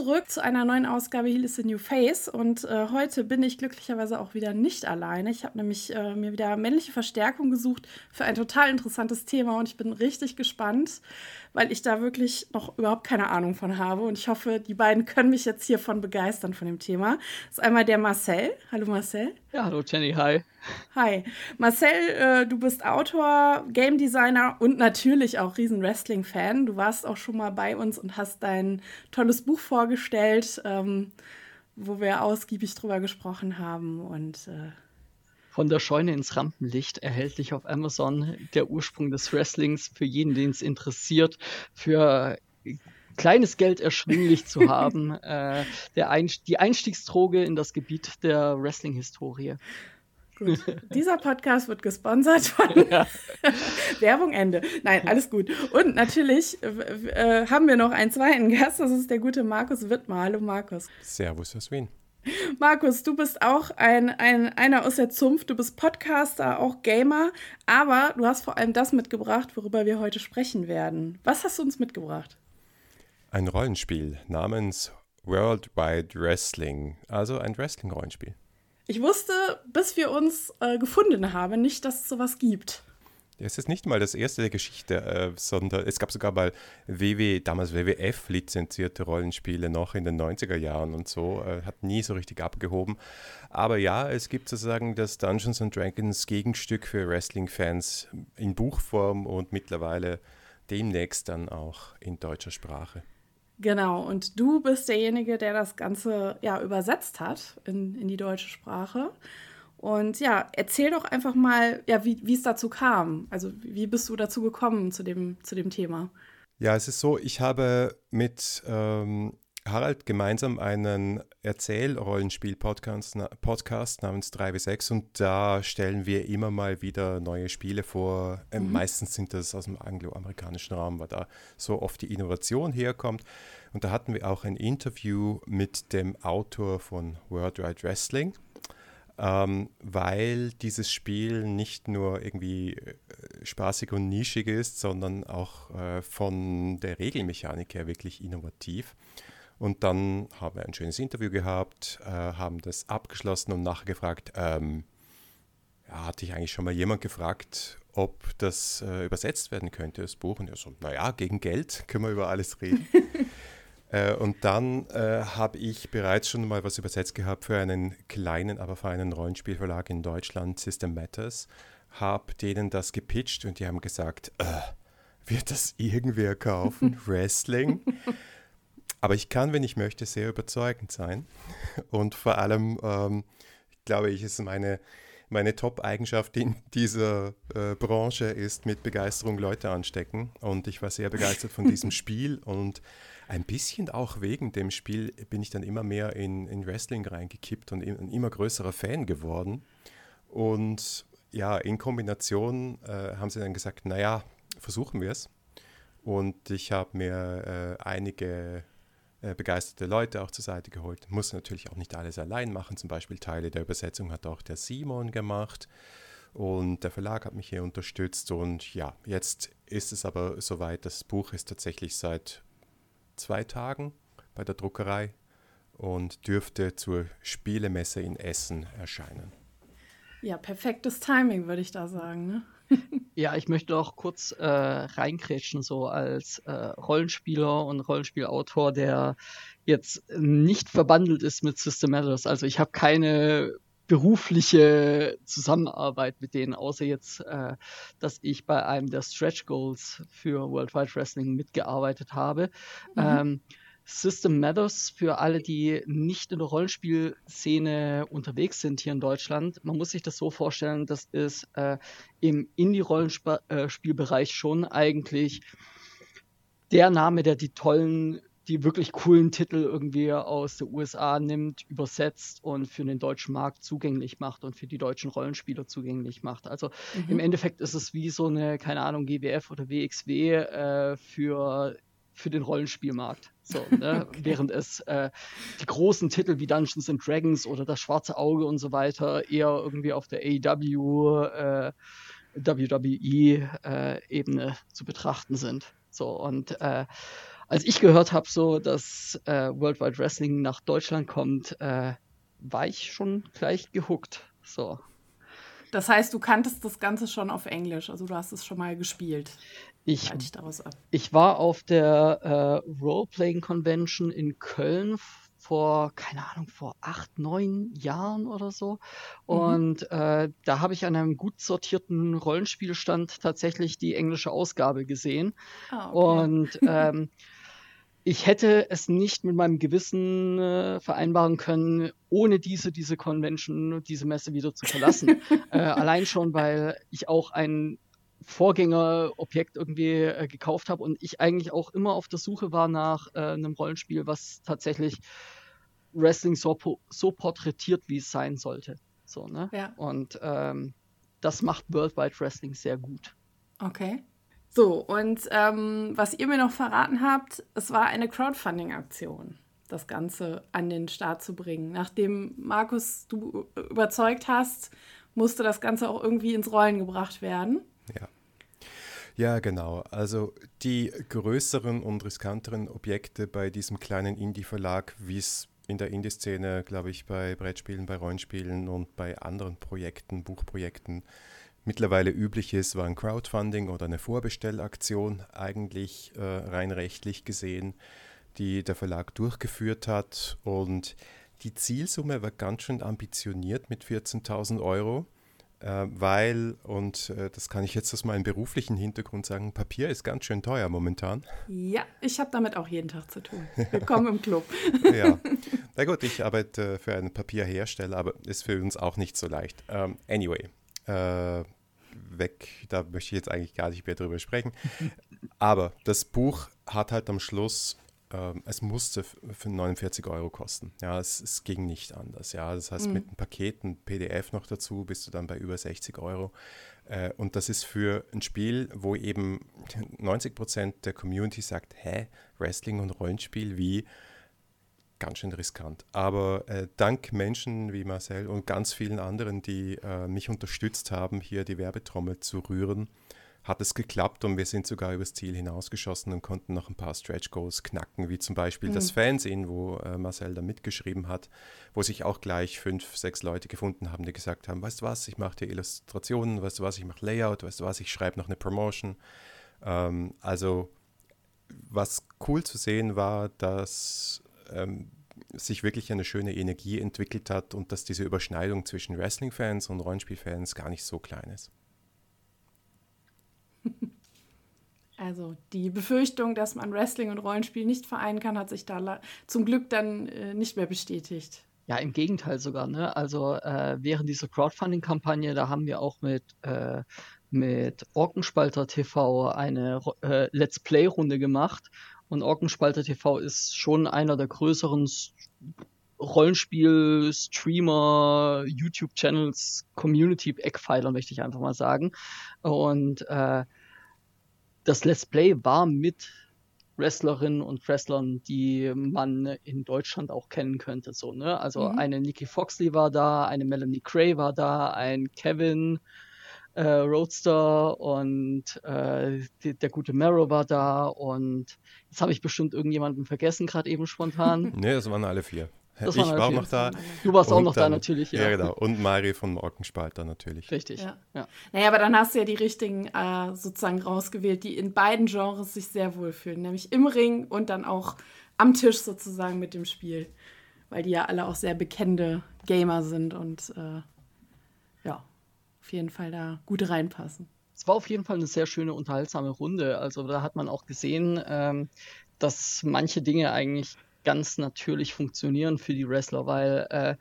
Zurück zu einer neuen Ausgabe Heal is the New Face. Und äh, heute bin ich glücklicherweise auch wieder nicht alleine. Ich habe nämlich äh, mir wieder männliche Verstärkung gesucht für ein total interessantes Thema und ich bin richtig gespannt, weil ich da wirklich noch überhaupt keine Ahnung von habe. Und ich hoffe, die beiden können mich jetzt hiervon begeistern von dem Thema. Das ist einmal der Marcel. Hallo Marcel. Ja, hallo Jenny, hi. Hi. Marcel, äh, du bist Autor, Game Designer und natürlich auch riesen Wrestling-Fan. Du warst auch schon mal bei uns und hast dein tolles Buch vorgestellt, ähm, wo wir ausgiebig drüber gesprochen haben. Und äh, von der Scheune ins Rampenlicht, erhältlich auf Amazon. Der Ursprung des Wrestlings für jeden, den es interessiert, für kleines Geld erschwinglich zu haben. äh, der Einst die Einstiegsdroge in das Gebiet der Wrestling-Historie. Gut. Dieser Podcast wird gesponsert von ja. Werbung Ende. Nein, alles gut. Und natürlich äh, haben wir noch einen zweiten Gast, das ist der gute Markus Wittmer. Hallo Markus. Servus aus Wien. Markus, du bist auch ein, ein, einer aus der Zunft. Du bist Podcaster, auch Gamer, aber du hast vor allem das mitgebracht, worüber wir heute sprechen werden. Was hast du uns mitgebracht? Ein Rollenspiel namens Worldwide Wrestling, also ein Wrestling-Rollenspiel. Ich wusste, bis wir uns äh, gefunden haben, nicht, dass es sowas gibt. Es ist nicht mal das erste der Geschichte, äh, sondern es gab sogar mal WW, damals WWF lizenzierte Rollenspiele noch in den 90er Jahren und so, äh, hat nie so richtig abgehoben. Aber ja, es gibt sozusagen das Dungeons and Dragons Gegenstück für Wrestling-Fans in Buchform und mittlerweile demnächst dann auch in deutscher Sprache. Genau, und du bist derjenige, der das Ganze ja übersetzt hat in, in die deutsche Sprache. Und ja, erzähl doch einfach mal, ja, wie es dazu kam. Also wie bist du dazu gekommen zu dem, zu dem Thema? Ja, es ist so, ich habe mit ähm, Harald gemeinsam einen Erzählrollenspiel-Podcast Podcast namens 3W6 und da stellen wir immer mal wieder neue Spiele vor. Ähm, mhm. Meistens sind das aus dem angloamerikanischen Raum, weil da so oft die Innovation herkommt. Und da hatten wir auch ein Interview mit dem Autor von World Wide Wrestling ähm, weil dieses Spiel nicht nur irgendwie äh, spaßig und nischig ist, sondern auch äh, von der Regelmechanik her wirklich innovativ. Und dann haben wir ein schönes Interview gehabt, äh, haben das abgeschlossen und nachher gefragt, ähm, ja, hatte ich eigentlich schon mal jemand gefragt, ob das äh, übersetzt werden könnte, das Buch? Und er so, naja, gegen Geld können wir über alles reden. Äh, und dann äh, habe ich bereits schon mal was übersetzt gehabt für einen kleinen, aber feinen Rollenspielverlag in Deutschland, System Matters. Habe denen das gepitcht und die haben gesagt, äh, wird das irgendwer kaufen? Wrestling? Aber ich kann, wenn ich möchte, sehr überzeugend sein. Und vor allem, ähm, glaube ich, ist meine, meine Top-Eigenschaft in dieser äh, Branche ist mit Begeisterung Leute anstecken. Und ich war sehr begeistert von diesem Spiel und ein bisschen auch wegen dem Spiel bin ich dann immer mehr in, in Wrestling reingekippt und ein immer größerer Fan geworden. Und ja, in Kombination äh, haben sie dann gesagt, naja, versuchen wir es. Und ich habe mir äh, einige äh, begeisterte Leute auch zur Seite geholt. Muss natürlich auch nicht alles allein machen. Zum Beispiel Teile der Übersetzung hat auch der Simon gemacht. Und der Verlag hat mich hier unterstützt. Und ja, jetzt ist es aber soweit. Das Buch ist tatsächlich seit zwei Tagen bei der Druckerei und dürfte zur Spielemesse in Essen erscheinen. Ja, perfektes Timing, würde ich da sagen. Ne? ja, ich möchte auch kurz äh, reinkrätschen, so als äh, Rollenspieler und Rollenspielautor, der jetzt nicht verbandelt ist mit System Matters. Also ich habe keine berufliche Zusammenarbeit mit denen, außer jetzt, äh, dass ich bei einem der Stretch Goals für World Wide Wrestling mitgearbeitet habe. Mhm. Ähm, System Matters für alle, die nicht in der Rollenspielszene unterwegs sind hier in Deutschland. Man muss sich das so vorstellen, das ist äh, im Indie-Rollenspielbereich schon eigentlich der Name, der die tollen die wirklich coolen Titel irgendwie aus der USA nimmt, übersetzt und für den deutschen Markt zugänglich macht und für die deutschen Rollenspieler zugänglich macht. Also mhm. im Endeffekt ist es wie so eine, keine Ahnung, GWF oder WXW äh, für für den Rollenspielmarkt. So, ne? okay. Während es äh, die großen Titel wie Dungeons and Dragons oder das Schwarze Auge und so weiter eher irgendwie auf der AEW, äh, WWE-Ebene äh, zu betrachten sind. So, und äh, als ich gehört habe, so dass äh, World Wide Wrestling nach Deutschland kommt, äh, war ich schon gleich gehuckt. So. Das heißt, du kanntest das Ganze schon auf Englisch, also du hast es schon mal gespielt. Ich, ich, ich war auf der äh, Roleplaying Convention in Köln vor, keine Ahnung, vor acht, neun Jahren oder so. Mhm. Und äh, da habe ich an einem gut sortierten Rollenspielstand tatsächlich die englische Ausgabe gesehen. Ah, okay. Und ähm, ich hätte es nicht mit meinem Gewissen äh, vereinbaren können, ohne diese, diese Convention, diese Messe wieder zu verlassen. äh, allein schon, weil ich auch ein Vorgängerobjekt irgendwie äh, gekauft habe und ich eigentlich auch immer auf der Suche war nach äh, einem Rollenspiel, was tatsächlich Wrestling so, so porträtiert, wie es sein sollte. So, ne? Ja. Und ähm, das macht Worldwide Wrestling sehr gut. Okay. So, und ähm, was ihr mir noch verraten habt, es war eine Crowdfunding-Aktion, das Ganze an den Start zu bringen. Nachdem Markus du überzeugt hast, musste das Ganze auch irgendwie ins Rollen gebracht werden. Ja. Ja, genau. Also die größeren und riskanteren Objekte bei diesem kleinen Indie-Verlag, wie es in der Indie-Szene, glaube ich, bei Brettspielen, bei Rollenspielen und bei anderen Projekten, Buchprojekten mittlerweile üblich ist, war ein Crowdfunding oder eine Vorbestellaktion eigentlich äh, rein rechtlich gesehen, die der Verlag durchgeführt hat. Und die Zielsumme war ganz schön ambitioniert mit 14.000 Euro. Äh, weil, und äh, das kann ich jetzt aus meinem beruflichen Hintergrund sagen, Papier ist ganz schön teuer momentan. Ja, ich habe damit auch jeden Tag zu tun. Willkommen im Club. ja, na gut, ich arbeite für einen Papierhersteller, aber ist für uns auch nicht so leicht. Ähm, anyway, äh, weg, da möchte ich jetzt eigentlich gar nicht mehr drüber sprechen. aber das Buch hat halt am Schluss ähm, es musste für 49 Euro kosten. Ja, es, es, ging nicht anders. Ja, das heißt, mhm. mit einem Paket, ein PDF noch dazu, bist du dann bei über 60 Euro. Äh, und das ist für ein Spiel, wo eben 90 Prozent der Community sagt, hä, Wrestling und Rollenspiel, wie? Ganz schön riskant. Aber äh, dank Menschen wie Marcel und ganz vielen anderen, die äh, mich unterstützt haben, hier die Werbetrommel zu rühren, hat es geklappt und wir sind sogar übers Ziel hinausgeschossen und konnten noch ein paar Stretch Goals knacken, wie zum Beispiel mhm. das Fernsehen, wo äh, Marcel da mitgeschrieben hat, wo sich auch gleich fünf, sechs Leute gefunden haben, die gesagt haben, weißt du was, ich mache dir Illustrationen, weißt du was, ich mache Layout, weißt du was, ich schreibe noch eine Promotion. Ähm, also was cool zu sehen war, dass ähm, sich wirklich eine schöne Energie entwickelt hat und dass diese Überschneidung zwischen Wrestling-Fans und Rollenspiel-Fans gar nicht so klein ist. Also die Befürchtung, dass man Wrestling und Rollenspiel nicht vereinen kann, hat sich da zum Glück dann äh, nicht mehr bestätigt. Ja, im Gegenteil sogar. Ne? Also äh, während dieser Crowdfunding-Kampagne, da haben wir auch mit, äh, mit Orkenspalter TV eine äh, Let's Play-Runde gemacht. Und Orkenspalter TV ist schon einer der größeren Rollenspiel, Streamer, YouTube-Channels, Community-Eckpfeiler, möchte ich einfach mal sagen. Und äh, das Let's Play war mit Wrestlerinnen und Wrestlern, die man in Deutschland auch kennen könnte. So, ne? Also mhm. eine Nikki Foxley war da, eine Melanie Gray war da, ein Kevin äh, Roadster und äh, die, der gute Marrow war da und jetzt habe ich bestimmt irgendjemanden vergessen, gerade eben spontan. nee, das waren alle vier. Das ich war auch noch da. Du warst auch noch dann, da natürlich, ja. Ja, genau. Und Mari von Morgenspalter natürlich. Richtig. Ja. ja. Naja, aber dann hast du ja die richtigen äh, sozusagen rausgewählt, die in beiden Genres sich sehr wohlfühlen. Nämlich im Ring und dann auch am Tisch sozusagen mit dem Spiel. Weil die ja alle auch sehr bekennende Gamer sind und äh, jeden Fall da gut reinpassen. Es war auf jeden Fall eine sehr schöne, unterhaltsame Runde. Also da hat man auch gesehen, ähm, dass manche Dinge eigentlich ganz natürlich funktionieren für die Wrestler, weil äh,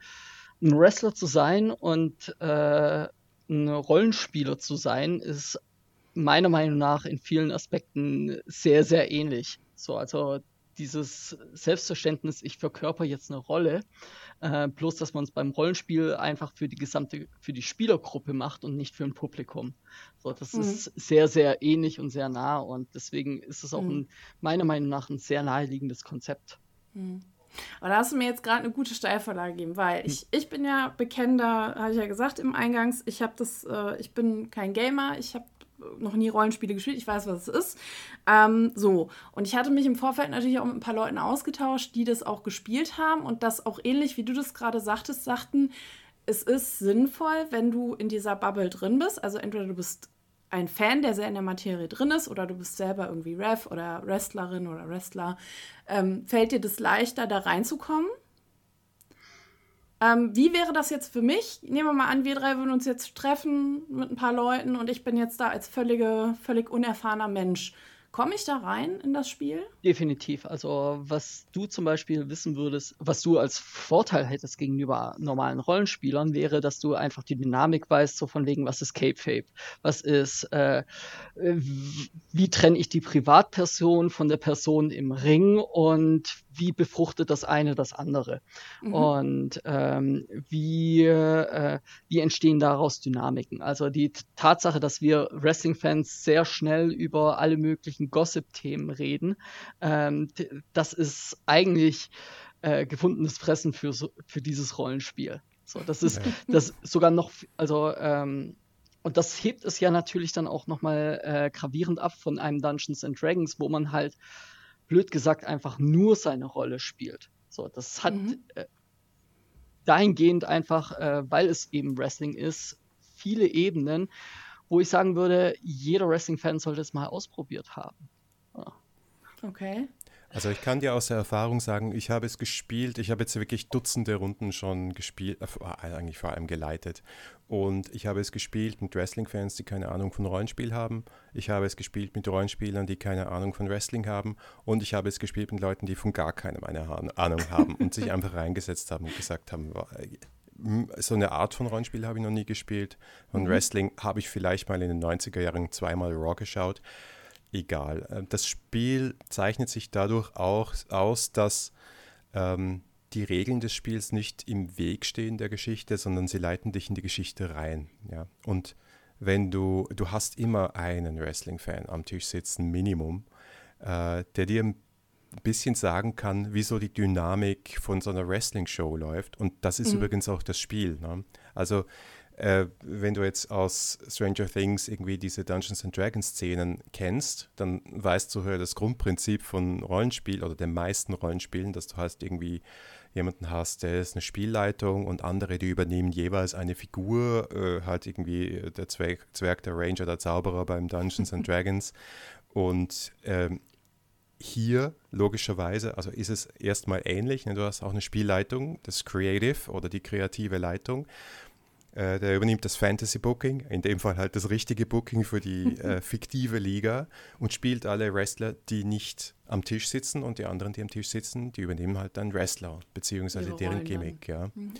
ein Wrestler zu sein und äh, ein Rollenspieler zu sein, ist meiner Meinung nach in vielen Aspekten sehr, sehr ähnlich. So, also dieses Selbstverständnis, ich verkörper jetzt eine Rolle, äh, bloß dass man es beim Rollenspiel einfach für die gesamte, für die Spielergruppe macht und nicht für ein Publikum. So, das mhm. ist sehr, sehr ähnlich und sehr nah und deswegen ist es auch mhm. ein, meiner Meinung nach ein sehr naheliegendes Konzept. Hm. Aber da hast du mir jetzt gerade eine gute Steilvorlage gegeben, weil ich, ich bin ja bekennender, habe ich ja gesagt im Eingangs, ich habe das, äh, ich bin kein Gamer, ich habe noch nie Rollenspiele gespielt, ich weiß, was es ist. Ähm, so, und ich hatte mich im Vorfeld natürlich auch mit ein paar Leuten ausgetauscht, die das auch gespielt haben und das auch ähnlich, wie du das gerade sagtest, sagten, es ist sinnvoll, wenn du in dieser Bubble drin bist. Also entweder du bist ein Fan, der sehr in der Materie drin ist, oder du bist selber irgendwie Ref oder Wrestlerin oder Wrestler, ähm, fällt dir das leichter, da reinzukommen. Ähm, wie wäre das jetzt für mich? Nehmen wir mal an, wir drei würden uns jetzt treffen mit ein paar Leuten und ich bin jetzt da als völlige, völlig unerfahrener Mensch. Komme ich da rein in das Spiel? Definitiv. Also, was du zum Beispiel wissen würdest, was du als Vorteil hättest gegenüber normalen Rollenspielern, wäre, dass du einfach die Dynamik weißt, so von wegen, was ist Cape Fape? Was ist, äh, wie trenne ich die Privatperson von der Person im Ring und wie befruchtet das eine das andere? Mhm. Und ähm, wie, äh, wie entstehen daraus Dynamiken? Also die Tatsache, dass wir Wrestling-Fans sehr schnell über alle möglichen Gossip-Themen reden, ähm, das ist eigentlich äh, gefundenes Fressen für, für dieses Rollenspiel. So, das ist das sogar noch, also ähm, und das hebt es ja natürlich dann auch nochmal äh, gravierend ab von einem Dungeons and Dragons, wo man halt blöd gesagt einfach nur seine Rolle spielt. So, das hat mhm. äh, dahingehend einfach, äh, weil es eben Wrestling ist, viele Ebenen, wo ich sagen würde, jeder Wrestling-Fan sollte es mal ausprobiert haben. Ja. Okay. Also ich kann dir aus der Erfahrung sagen, ich habe es gespielt, ich habe jetzt wirklich Dutzende Runden schon gespielt, äh, eigentlich vor allem geleitet. Und ich habe es gespielt mit Wrestling-Fans, die keine Ahnung von Rollenspiel haben. Ich habe es gespielt mit Rollenspielern, die keine Ahnung von Wrestling haben. Und ich habe es gespielt mit Leuten, die von gar keinem eine Ahnung haben und sich einfach reingesetzt haben und gesagt haben, so eine Art von Rollenspiel habe ich noch nie gespielt. Und mhm. Wrestling habe ich vielleicht mal in den 90er Jahren zweimal Raw geschaut egal. Ähm, das Spiel zeichnet sich dadurch auch aus, dass ähm, die Regeln des Spiels nicht im Weg stehen der Geschichte, sondern sie leiten dich in die Geschichte rein. Ja? Und wenn du, du hast immer einen Wrestling-Fan am Tisch sitzen, Minimum, äh, der dir ein bisschen sagen kann, wieso die Dynamik von so einer Wrestling-Show läuft. Und das ist mhm. übrigens auch das Spiel. Ne? Also äh, wenn du jetzt aus Stranger Things irgendwie diese Dungeons and Dragons Szenen kennst, dann weißt du das Grundprinzip von Rollenspiel oder den meisten Rollenspielen, dass du hast irgendwie jemanden hast, der ist eine Spielleitung und andere, die übernehmen jeweils eine Figur, äh, halt irgendwie der Zwerg, Zwerg, der Ranger, der Zauberer beim Dungeons and Dragons. Und ähm, hier logischerweise, also ist es erstmal ähnlich. Ne? Du hast auch eine Spielleitung, das Creative oder die kreative Leitung. Äh, der übernimmt das Fantasy Booking, in dem Fall halt das richtige Booking für die äh, fiktive Liga und spielt alle Wrestler, die nicht am Tisch sitzen und die anderen, die am Tisch sitzen, die übernehmen halt dann Wrestler, beziehungsweise deren Gimmick, ja. Mhm.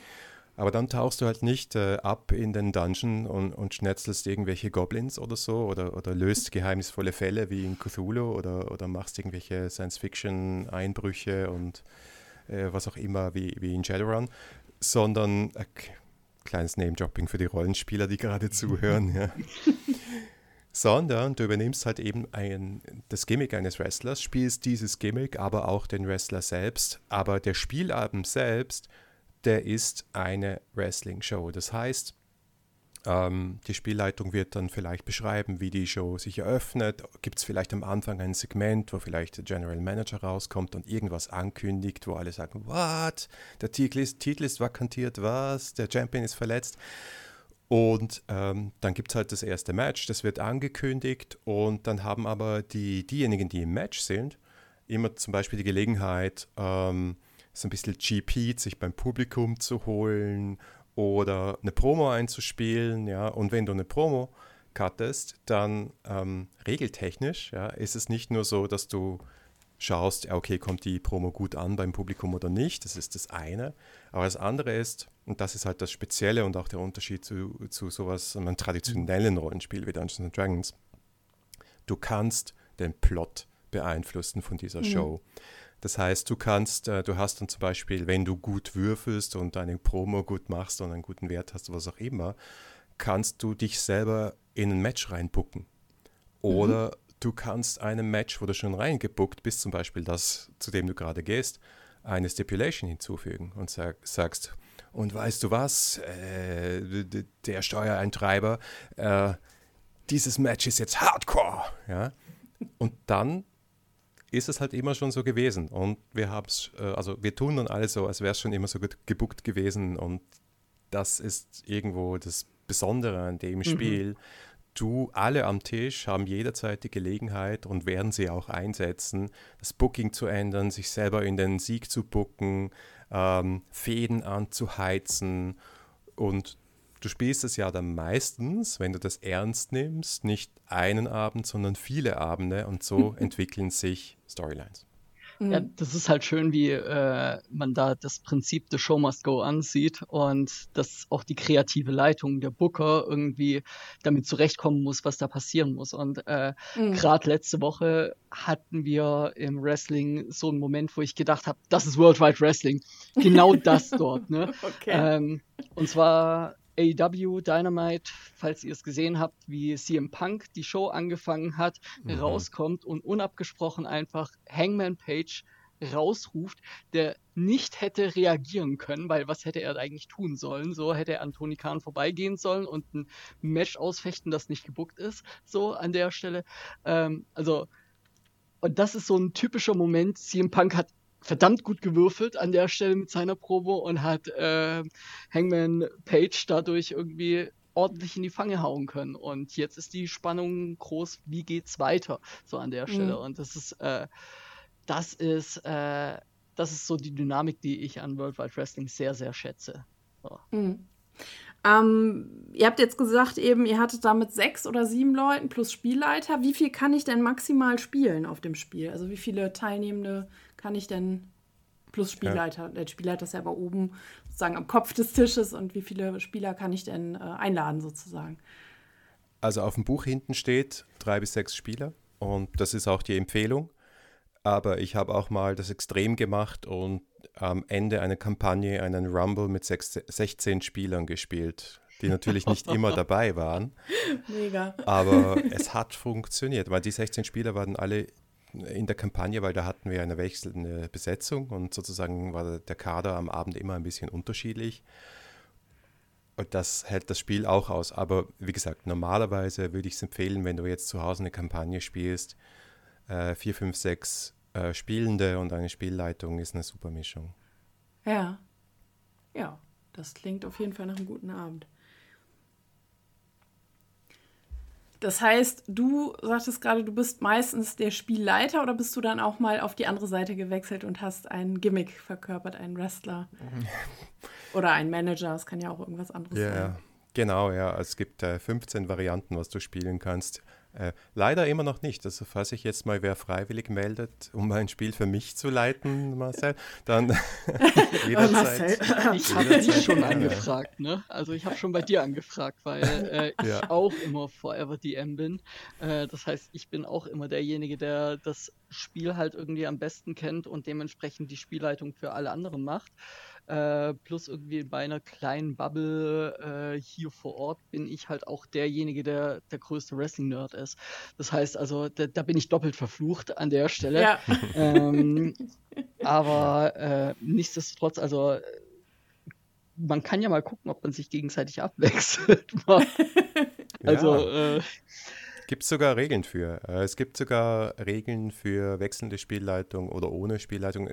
Aber dann tauchst du halt nicht äh, ab in den Dungeon und, und schnetzelst irgendwelche Goblins oder so oder, oder löst geheimnisvolle Fälle wie in Cthulhu oder, oder machst irgendwelche Science-Fiction-Einbrüche und äh, was auch immer wie, wie in Shadowrun, sondern äh, kleines Name-Dropping für die Rollenspieler, die gerade zuhören, ja. sondern du übernimmst halt eben ein, das Gimmick eines Wrestlers, spielst dieses Gimmick, aber auch den Wrestler selbst. Aber der Spielabend selbst, der ist eine Wrestling-Show. Das heißt, ähm, die Spielleitung wird dann vielleicht beschreiben, wie die Show sich eröffnet. Gibt es vielleicht am Anfang ein Segment, wo vielleicht der General Manager rauskommt und irgendwas ankündigt, wo alle sagen, what? Der Titel ist, Titel ist vakantiert, was? Der Champion ist verletzt. Und ähm, dann gibt es halt das erste Match, das wird angekündigt und dann haben aber die, diejenigen, die im Match sind, immer zum Beispiel die Gelegenheit, ähm, so ein bisschen GP sich beim Publikum zu holen oder eine Promo einzuspielen, ja, und wenn du eine Promo cuttest, dann ähm, regeltechnisch, ja, ist es nicht nur so, dass du schaust, okay, kommt die Promo gut an beim Publikum oder nicht, das ist das eine, aber das andere ist, und das ist halt das Spezielle und auch der Unterschied zu, zu sowas, einem traditionellen Rollenspiel wie Dungeons Dragons, du kannst den Plot beeinflussen von dieser mhm. Show. Das heißt, du kannst, äh, du hast dann zum Beispiel, wenn du gut würfelst und deine Promo gut machst und einen guten Wert hast, was auch immer, kannst du dich selber in ein Match reinbucken. Oder mhm. du kannst einem Match, wo du schon reingebuckt bist, zum Beispiel das, zu dem du gerade gehst, eine Stipulation hinzufügen und sag, sagst, und weißt du was, äh, der Steuereintreiber, äh, dieses Match ist jetzt Hardcore. Ja? Und dann ist es halt immer schon so gewesen. Und wir haben es, äh, also wir tun dann alles so, als wäre es schon immer so gut gebuckt gewesen. Und das ist irgendwo das Besondere an dem mhm. Spiel. Du, alle am Tisch haben jederzeit die Gelegenheit und werden sie auch einsetzen, das Booking zu ändern, sich selber in den Sieg zu booken, ähm, Fäden anzuheizen und du spielst es ja dann meistens, wenn du das ernst nimmst, nicht einen Abend, sondern viele Abende und so entwickeln sich Storylines. Ja, mhm. das ist halt schön, wie äh, man da das Prinzip The Show Must Go ansieht und dass auch die kreative Leitung der Booker irgendwie damit zurechtkommen muss, was da passieren muss. Und äh, mhm. gerade letzte Woche hatten wir im Wrestling so einen Moment, wo ich gedacht habe, das ist Worldwide Wrestling. Genau das dort. Ne? Okay. Ähm, und zwar AEW Dynamite, falls ihr es gesehen habt, wie CM Punk die Show angefangen hat, mhm. rauskommt und unabgesprochen einfach Hangman Page rausruft, der nicht hätte reagieren können, weil was hätte er eigentlich tun sollen? So hätte er an Tony Khan vorbeigehen sollen und ein Match ausfechten, das nicht gebuckt ist, so an der Stelle. Ähm, also, und das ist so ein typischer Moment. CM Punk hat verdammt gut gewürfelt an der Stelle mit seiner Probe und hat äh, Hangman Page dadurch irgendwie ordentlich in die Fange hauen können. Und jetzt ist die Spannung groß, wie geht's weiter, so an der Stelle. Mhm. Und das ist, äh, das ist, äh, das ist so die Dynamik, die ich an World Wide Wrestling sehr, sehr schätze. So. Mhm. Ähm, ihr habt jetzt gesagt, eben, ihr hattet damit sechs oder sieben Leuten plus Spielleiter. Wie viel kann ich denn maximal spielen auf dem Spiel? Also wie viele Teilnehmende kann ich denn plus Spielleiter, ja. der Spielleiter ist ja aber oben sozusagen am Kopf des Tisches und wie viele Spieler kann ich denn äh, einladen sozusagen? Also auf dem Buch hinten steht drei bis sechs Spieler und das ist auch die Empfehlung. Aber ich habe auch mal das Extrem gemacht und am Ende einer Kampagne einen Rumble mit sechs, 16 Spielern gespielt, die natürlich nicht immer dabei waren. Mega. Aber es hat funktioniert, weil die 16 Spieler waren alle in der Kampagne, weil da hatten wir eine wechselnde Besetzung und sozusagen war der Kader am Abend immer ein bisschen unterschiedlich. Und das hält das Spiel auch aus. Aber wie gesagt, normalerweise würde ich es empfehlen, wenn du jetzt zu Hause eine Kampagne spielst, äh, vier, fünf, sechs äh, Spielende und eine Spielleitung ist eine super Mischung. Ja. Ja, das klingt auf jeden Fall nach einem guten Abend. Das heißt, du sagtest gerade, du bist meistens der Spielleiter oder bist du dann auch mal auf die andere Seite gewechselt und hast ein Gimmick verkörpert, einen Wrestler oder einen Manager, es kann ja auch irgendwas anderes yeah, sein. Genau, ja. Es gibt äh, 15 Varianten, was du spielen kannst. Äh, leider immer noch nicht. Also falls sich jetzt mal wer freiwillig meldet, um ein Spiel für mich zu leiten, Marcel, dann jederzeit. Marcel, ich habe dich schon angefragt, ne? Also ich habe schon bei dir angefragt, weil äh, ich ja. auch immer Forever DM bin. Äh, das heißt, ich bin auch immer derjenige, der das Spiel halt irgendwie am besten kennt und dementsprechend die Spielleitung für alle anderen macht. Äh, plus irgendwie bei einer kleinen Bubble äh, hier vor Ort bin ich halt auch derjenige, der der größte Wrestling-Nerd ist. Das heißt also, da, da, bin ich doppelt verflucht an der Stelle. Ja. Ähm, aber äh, nichtsdestotrotz, also man kann ja mal gucken, ob man sich gegenseitig abwechselt. also ja. äh, gibt sogar Regeln für. Äh, es gibt sogar Regeln für wechselnde Spielleitung oder ohne Spielleitung.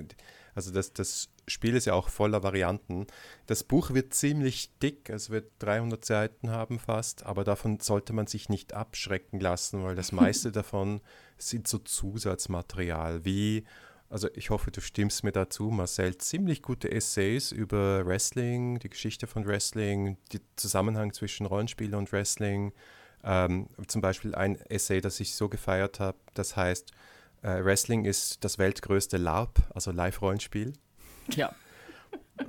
Also das, das Spiel ist ja auch voller Varianten. Das Buch wird ziemlich dick, es wird 300 Seiten haben fast, aber davon sollte man sich nicht abschrecken lassen, weil das meiste davon sind so Zusatzmaterial wie also ich hoffe, du stimmst mir dazu, Marcel, ziemlich gute Essays über Wrestling, die Geschichte von Wrestling, den Zusammenhang zwischen Rollenspiel und Wrestling, ähm, zum Beispiel ein Essay, das ich so gefeiert habe, das heißt, äh, Wrestling ist das weltgrößte LARP, also Live-Rollenspiel. Ja.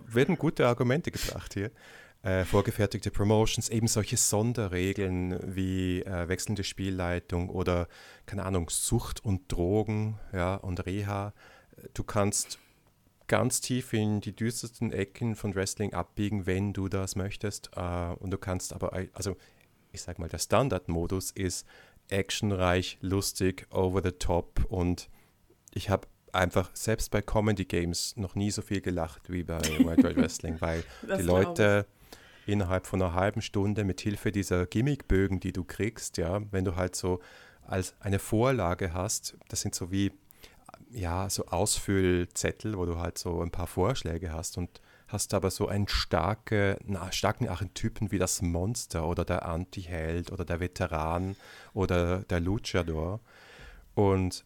Werden gute Argumente gebracht hier. Äh, vorgefertigte Promotions, eben solche Sonderregeln wie äh, wechselnde Spielleitung oder, keine Ahnung, Sucht und Drogen ja, und Reha. Du kannst ganz tief in die düstersten Ecken von Wrestling abbiegen, wenn du das möchtest. Äh, und du kannst aber, also ich sag mal, der Standardmodus ist actionreich, lustig, over the top und ich habe einfach selbst bei Comedy Games noch nie so viel gelacht wie bei World Wide Wrestling, weil die Leute innerhalb von einer halben Stunde mit Hilfe dieser Gimmickbögen, die du kriegst, ja, wenn du halt so als eine Vorlage hast, das sind so wie ja, so Ausfüllzettel, wo du halt so ein paar Vorschläge hast und hast aber so einen starke, na, starken Archetypen wie das Monster oder der Anti-Held oder der Veteran oder der Luchador. Und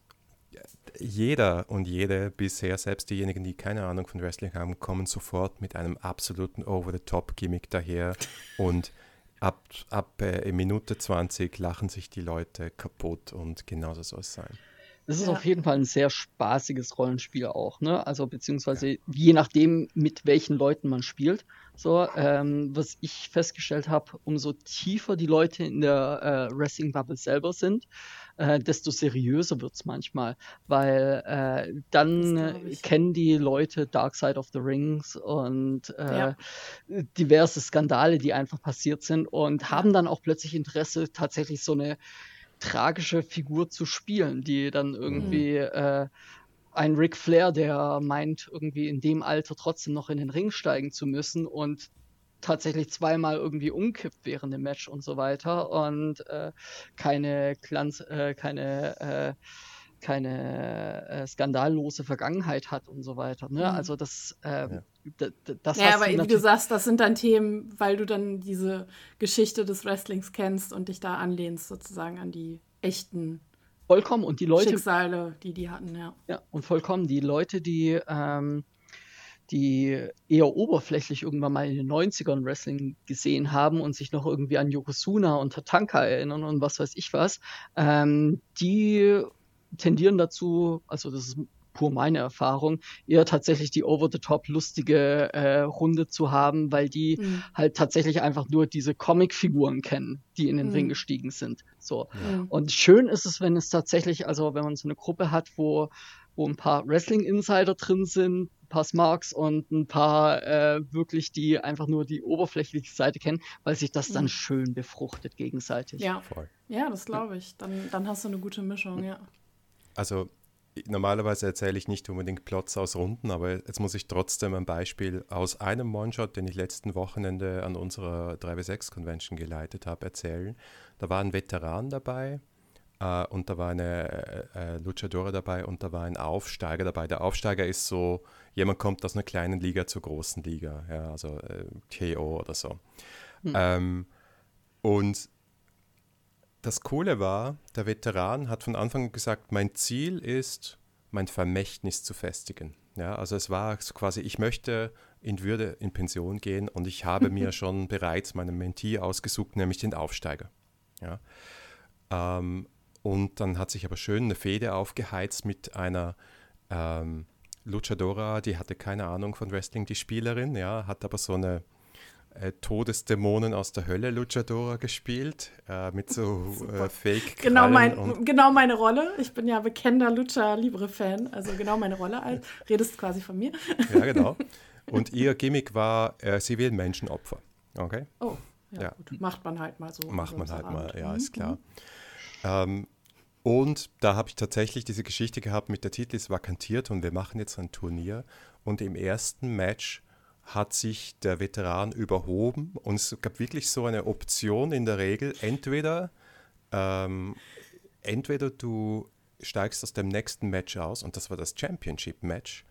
jeder und jede bisher, selbst diejenigen, die keine Ahnung von Wrestling haben, kommen sofort mit einem absoluten Over-the-Top-Gimmick daher und ab, ab äh, Minute 20 lachen sich die Leute kaputt und genauso soll es sein. Es ist ja. auf jeden Fall ein sehr spaßiges Rollenspiel auch, ne? Also beziehungsweise ja. je nachdem, mit welchen Leuten man spielt. So, ähm, was ich festgestellt habe, umso tiefer die Leute in der äh, Wrestling-Bubble selber sind, äh, desto seriöser wird es manchmal, weil äh, dann kennen die Leute Dark Side of the Rings und äh, ja. diverse Skandale, die einfach passiert sind und haben dann auch plötzlich Interesse, tatsächlich so eine tragische Figur zu spielen, die dann irgendwie mhm. äh, ein Ric Flair, der meint, irgendwie in dem Alter trotzdem noch in den Ring steigen zu müssen und tatsächlich zweimal irgendwie umkippt während dem Match und so weiter und äh, keine Glanz, äh, keine äh, keine äh, skandallose Vergangenheit hat und so weiter. Ne? Mhm. Also das, äh, ja. das Ja, aber wie du sagst, das sind dann Themen, weil du dann diese Geschichte des Wrestlings kennst und dich da anlehnst sozusagen an die echten vollkommen und die Leute Schicksale, die die hatten, ja. Ja, und vollkommen die Leute, die ähm, die eher oberflächlich irgendwann mal in den 90ern Wrestling gesehen haben und sich noch irgendwie an Yokozuna und Tatanka erinnern und was weiß ich was, ähm, die tendieren dazu, also das ist pur meine Erfahrung, eher tatsächlich die over-the-top lustige äh, Runde zu haben, weil die mhm. halt tatsächlich einfach nur diese Comic-Figuren kennen, die in den mhm. Ring gestiegen sind. So. Ja. Und schön ist es, wenn es tatsächlich, also wenn man so eine Gruppe hat, wo, wo ein paar Wrestling-Insider drin sind, ein paar Smarks und ein paar äh, wirklich, die einfach nur die oberflächliche Seite kennen, weil sich das dann mhm. schön befruchtet gegenseitig. Ja, Voll. ja das glaube ich. Dann, dann hast du eine gute Mischung, ja also normalerweise erzähle ich nicht unbedingt Plots aus Runden, aber jetzt muss ich trotzdem ein Beispiel aus einem One-Shot, den ich letzten Wochenende an unserer 3W6-Convention geleitet habe, erzählen. Da war ein Veteran dabei äh, und da war eine äh, äh, Luchadora dabei und da war ein Aufsteiger dabei. Der Aufsteiger ist so, jemand kommt aus einer kleinen Liga zur großen Liga, ja, also äh, KO oder so. Hm. Ähm, und das Coole war, der Veteran hat von Anfang an gesagt, mein Ziel ist, mein Vermächtnis zu festigen. Ja, also es war quasi, ich möchte in Würde in Pension gehen und ich habe mir schon bereits meinen Mentee ausgesucht, nämlich den Aufsteiger. Ja. Ähm, und dann hat sich aber schön eine Fehde aufgeheizt mit einer ähm, Luchadora, die hatte keine Ahnung von Wrestling, die Spielerin, ja, hat aber so eine Todesdämonen aus der Hölle Luchadora gespielt, äh, mit so äh, fake genau, mein, genau meine Rolle. Ich bin ja bekennender Lucha Libre-Fan, also genau meine Rolle. Redest quasi von mir. Ja, genau. Und ihr Gimmick war, äh, sie will Menschenopfer. Okay? Oh, ja, ja. Gut. Macht man halt mal so. Macht man halt mal, ja, ist klar. Mhm. Ähm, und da habe ich tatsächlich diese Geschichte gehabt mit der Titel ist vakantiert und wir machen jetzt ein Turnier. Und im ersten Match hat sich der Veteran überhoben und es gab wirklich so eine Option in der Regel, entweder, ähm, entweder du steigst aus dem nächsten Match aus und das war das Championship-Match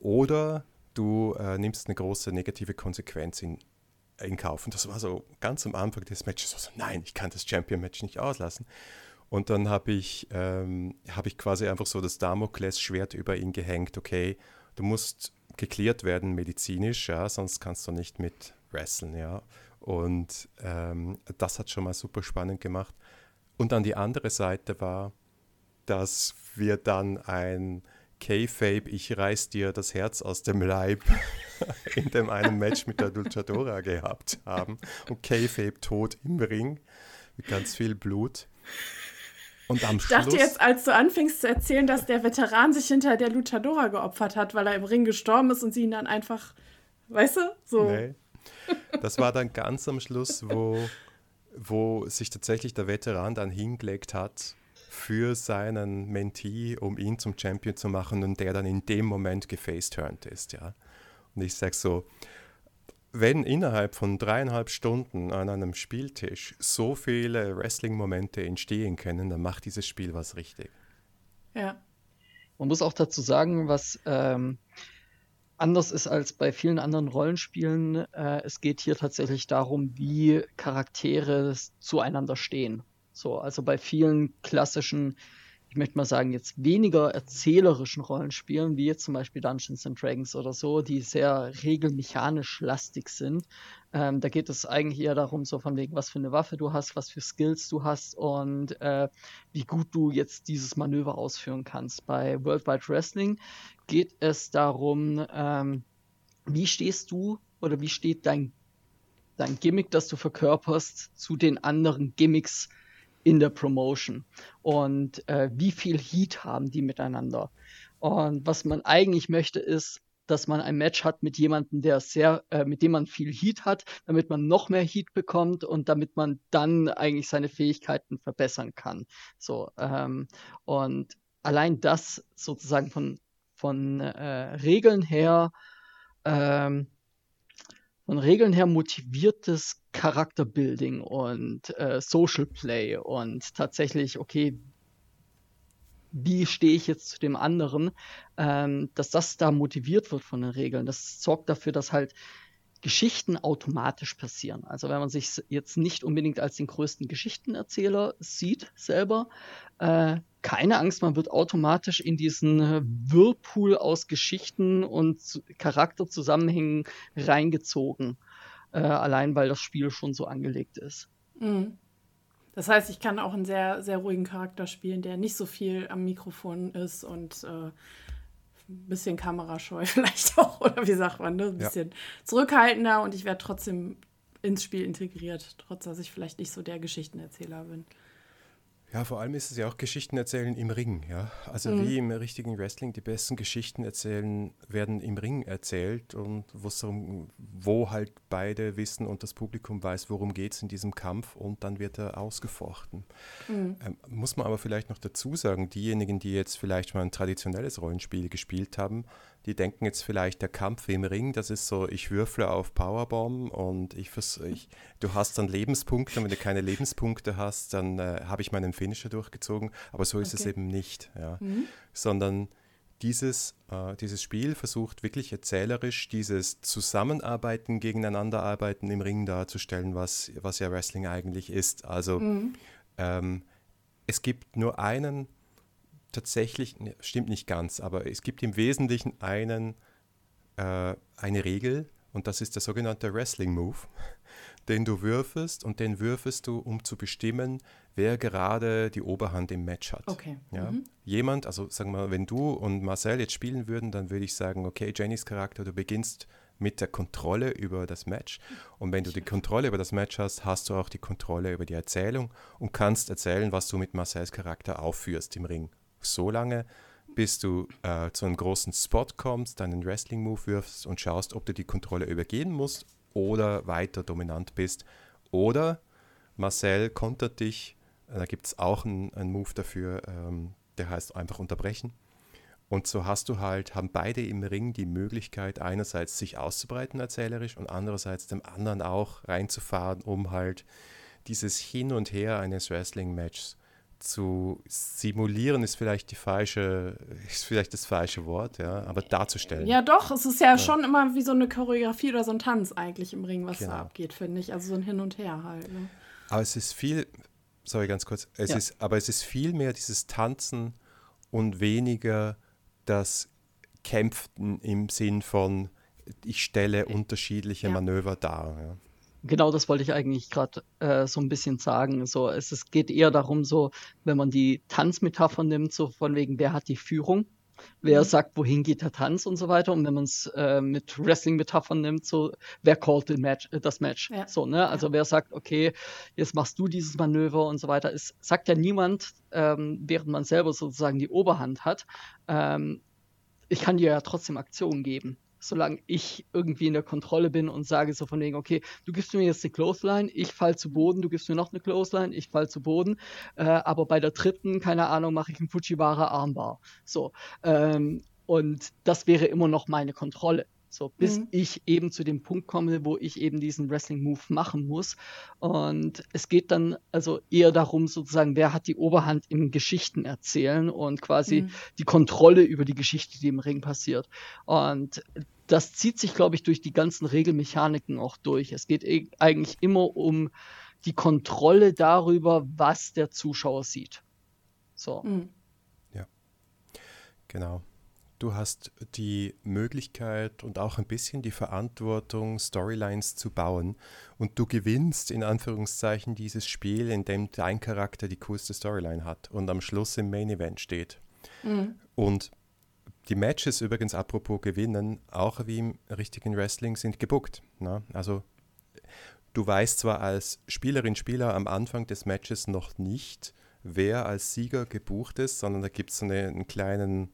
oder du äh, nimmst eine große negative Konsequenz in, in Kauf. Und das war so ganz am Anfang des Matches so, nein, ich kann das Champion-Match nicht auslassen. Und dann habe ich, ähm, hab ich quasi einfach so das Damoklesschwert über ihn gehängt, okay, du musst geklärt werden medizinisch, ja, sonst kannst du nicht mit wrestlen, ja. Und ähm, das hat schon mal super spannend gemacht. Und dann die andere Seite war, dass wir dann ein K-Fape, ich reiß dir das Herz aus dem Leib in dem einen Match mit der Dulciadora gehabt haben. Und K-Fape tot im Ring mit ganz viel Blut. Und am ich dachte jetzt, als du anfingst zu erzählen, dass der Veteran sich hinter der Luchadora geopfert hat, weil er im Ring gestorben ist und sie ihn dann einfach, weißt du, so. Nee. Das war dann ganz am Schluss, wo, wo sich tatsächlich der Veteran dann hingelegt hat für seinen Mentee, um ihn zum Champion zu machen und der dann in dem Moment gefaceturned ist, ja. Und ich sag so, wenn innerhalb von dreieinhalb Stunden an einem Spieltisch so viele Wrestling-Momente entstehen können, dann macht dieses Spiel was richtig. Ja. Man muss auch dazu sagen, was ähm, anders ist als bei vielen anderen Rollenspielen. Äh, es geht hier tatsächlich darum, wie Charaktere zueinander stehen. So, also bei vielen klassischen ich möchte mal sagen, jetzt weniger erzählerischen Rollenspielen, wie jetzt zum Beispiel Dungeons and Dragons oder so, die sehr regelmechanisch lastig sind. Ähm, da geht es eigentlich eher darum, so von wegen, was für eine Waffe du hast, was für Skills du hast und äh, wie gut du jetzt dieses Manöver ausführen kannst. Bei Worldwide Wrestling geht es darum, ähm, wie stehst du oder wie steht dein, dein Gimmick, das du verkörperst, zu den anderen Gimmicks, in der Promotion und äh, wie viel Heat haben die miteinander. Und was man eigentlich möchte, ist, dass man ein Match hat mit jemandem, der sehr, äh, mit dem man viel Heat hat, damit man noch mehr Heat bekommt und damit man dann eigentlich seine Fähigkeiten verbessern kann. So ähm, und allein das sozusagen von von äh, Regeln her ähm, von Regeln her motiviertes Charakterbuilding und äh, Social Play und tatsächlich, okay, wie stehe ich jetzt zu dem anderen, ähm, dass das da motiviert wird von den Regeln. Das sorgt dafür, dass halt Geschichten automatisch passieren. Also wenn man sich jetzt nicht unbedingt als den größten Geschichtenerzähler sieht selber, äh, keine Angst, man wird automatisch in diesen äh, Whirlpool aus Geschichten und Charakterzusammenhängen reingezogen. Äh, allein weil das Spiel schon so angelegt ist. Mhm. Das heißt, ich kann auch einen sehr, sehr ruhigen Charakter spielen, der nicht so viel am Mikrofon ist und äh, ein bisschen kamerascheu vielleicht auch, oder wie sagt man, ne? ein bisschen ja. zurückhaltender und ich werde trotzdem ins Spiel integriert, trotz dass ich vielleicht nicht so der Geschichtenerzähler bin. Ja, vor allem ist es ja auch Geschichten erzählen im Ring, ja. Also mhm. wie im richtigen Wrestling, die besten Geschichten erzählen, werden im Ring erzählt und wo halt beide wissen und das Publikum weiß, worum geht es in diesem Kampf und dann wird er ausgefochten. Mhm. Ähm, muss man aber vielleicht noch dazu sagen, diejenigen, die jetzt vielleicht mal ein traditionelles Rollenspiel gespielt haben, die denken jetzt vielleicht, der Kampf im Ring, das ist so, ich würfle auf Powerbomb und ich, ich du hast dann Lebenspunkte und wenn du keine Lebenspunkte hast, dann äh, habe ich meinen Finisher durchgezogen. Aber so ist okay. es eben nicht, ja. Mhm. sondern dieses, äh, dieses Spiel versucht wirklich erzählerisch dieses Zusammenarbeiten, Gegeneinanderarbeiten im Ring darzustellen, was, was ja Wrestling eigentlich ist. Also mhm. ähm, es gibt nur einen tatsächlich, ne, stimmt nicht ganz, aber es gibt im Wesentlichen einen, äh, eine Regel und das ist der sogenannte Wrestling Move, den du würfelst und den würfelst du, um zu bestimmen, wer gerade die Oberhand im Match hat. Okay. Ja? Mhm. Jemand, also sagen wir, wenn du und Marcel jetzt spielen würden, dann würde ich sagen, okay, Jennys Charakter, du beginnst mit der Kontrolle über das Match. Und wenn du die Kontrolle über das Match hast, hast du auch die Kontrolle über die Erzählung und kannst erzählen, was du mit Marcels Charakter aufführst im Ring so lange, bis du äh, zu einem großen Spot kommst, deinen Wrestling-Move wirfst und schaust, ob du die Kontrolle übergehen musst oder weiter dominant bist. Oder Marcel kontert dich, äh, da gibt es auch einen, Move dafür, ähm, der heißt einfach unterbrechen. Und so hast du halt, haben beide im Ring die Möglichkeit, einerseits sich auszubreiten erzählerisch und andererseits dem anderen auch reinzufahren, um halt dieses Hin und Her eines Wrestling-Matches zu simulieren ist vielleicht die falsche, ist vielleicht das falsche Wort, ja, aber darzustellen. Ja, doch, es ist ja, ja, schon immer wie so eine Choreografie oder so ein Tanz eigentlich im Ring, was genau. da abgeht, finde ich. Also so ein Hin und Her halt. Ne? Aber es ist viel, sorry, ganz kurz, es ja. ist, aber es ist viel mehr dieses Tanzen und weniger das Kämpfen im Sinn von, ich stelle unterschiedliche ja. Manöver dar. Ja genau das wollte ich eigentlich gerade äh, so ein bisschen sagen. So, es, es geht eher darum, so, wenn man die Tanzmetapher nimmt, so von wegen, wer hat die Führung, wer mhm. sagt, wohin geht der Tanz und so weiter. Und wenn man es äh, mit Wrestling-Metaphern nimmt, so, wer callt Match, äh, das Match? Ja. So, ne? Also ja. wer sagt, okay, jetzt machst du dieses Manöver und so weiter. Es sagt ja niemand, ähm, während man selber sozusagen die Oberhand hat. Ähm, ich kann dir ja trotzdem Aktionen geben solange ich irgendwie in der Kontrolle bin und sage so von wegen, okay, du gibst mir jetzt eine Clothesline, ich fall zu Boden, du gibst mir noch eine Clothesline, ich fall zu Boden, äh, aber bei der dritten, keine Ahnung, mache ich einen Fujiwara Armbar. So. Ähm, und das wäre immer noch meine Kontrolle. So, bis mhm. ich eben zu dem Punkt komme, wo ich eben diesen Wrestling-Move machen muss. Und es geht dann also eher darum, sozusagen, wer hat die Oberhand im Geschichten erzählen und quasi mhm. die Kontrolle über die Geschichte, die im Ring passiert. Und das zieht sich, glaube ich, durch die ganzen Regelmechaniken auch durch. Es geht e eigentlich immer um die Kontrolle darüber, was der Zuschauer sieht. So. Mhm. Ja, genau. Du hast die Möglichkeit und auch ein bisschen die Verantwortung, Storylines zu bauen. Und du gewinnst in Anführungszeichen dieses Spiel, in dem dein Charakter die coolste Storyline hat und am Schluss im Main Event steht. Mhm. Und die Matches übrigens, apropos gewinnen, auch wie im richtigen Wrestling, sind gebuckt. Ne? Also du weißt zwar als Spielerin, Spieler am Anfang des Matches noch nicht, wer als Sieger gebucht ist, sondern da gibt es so eine, einen kleinen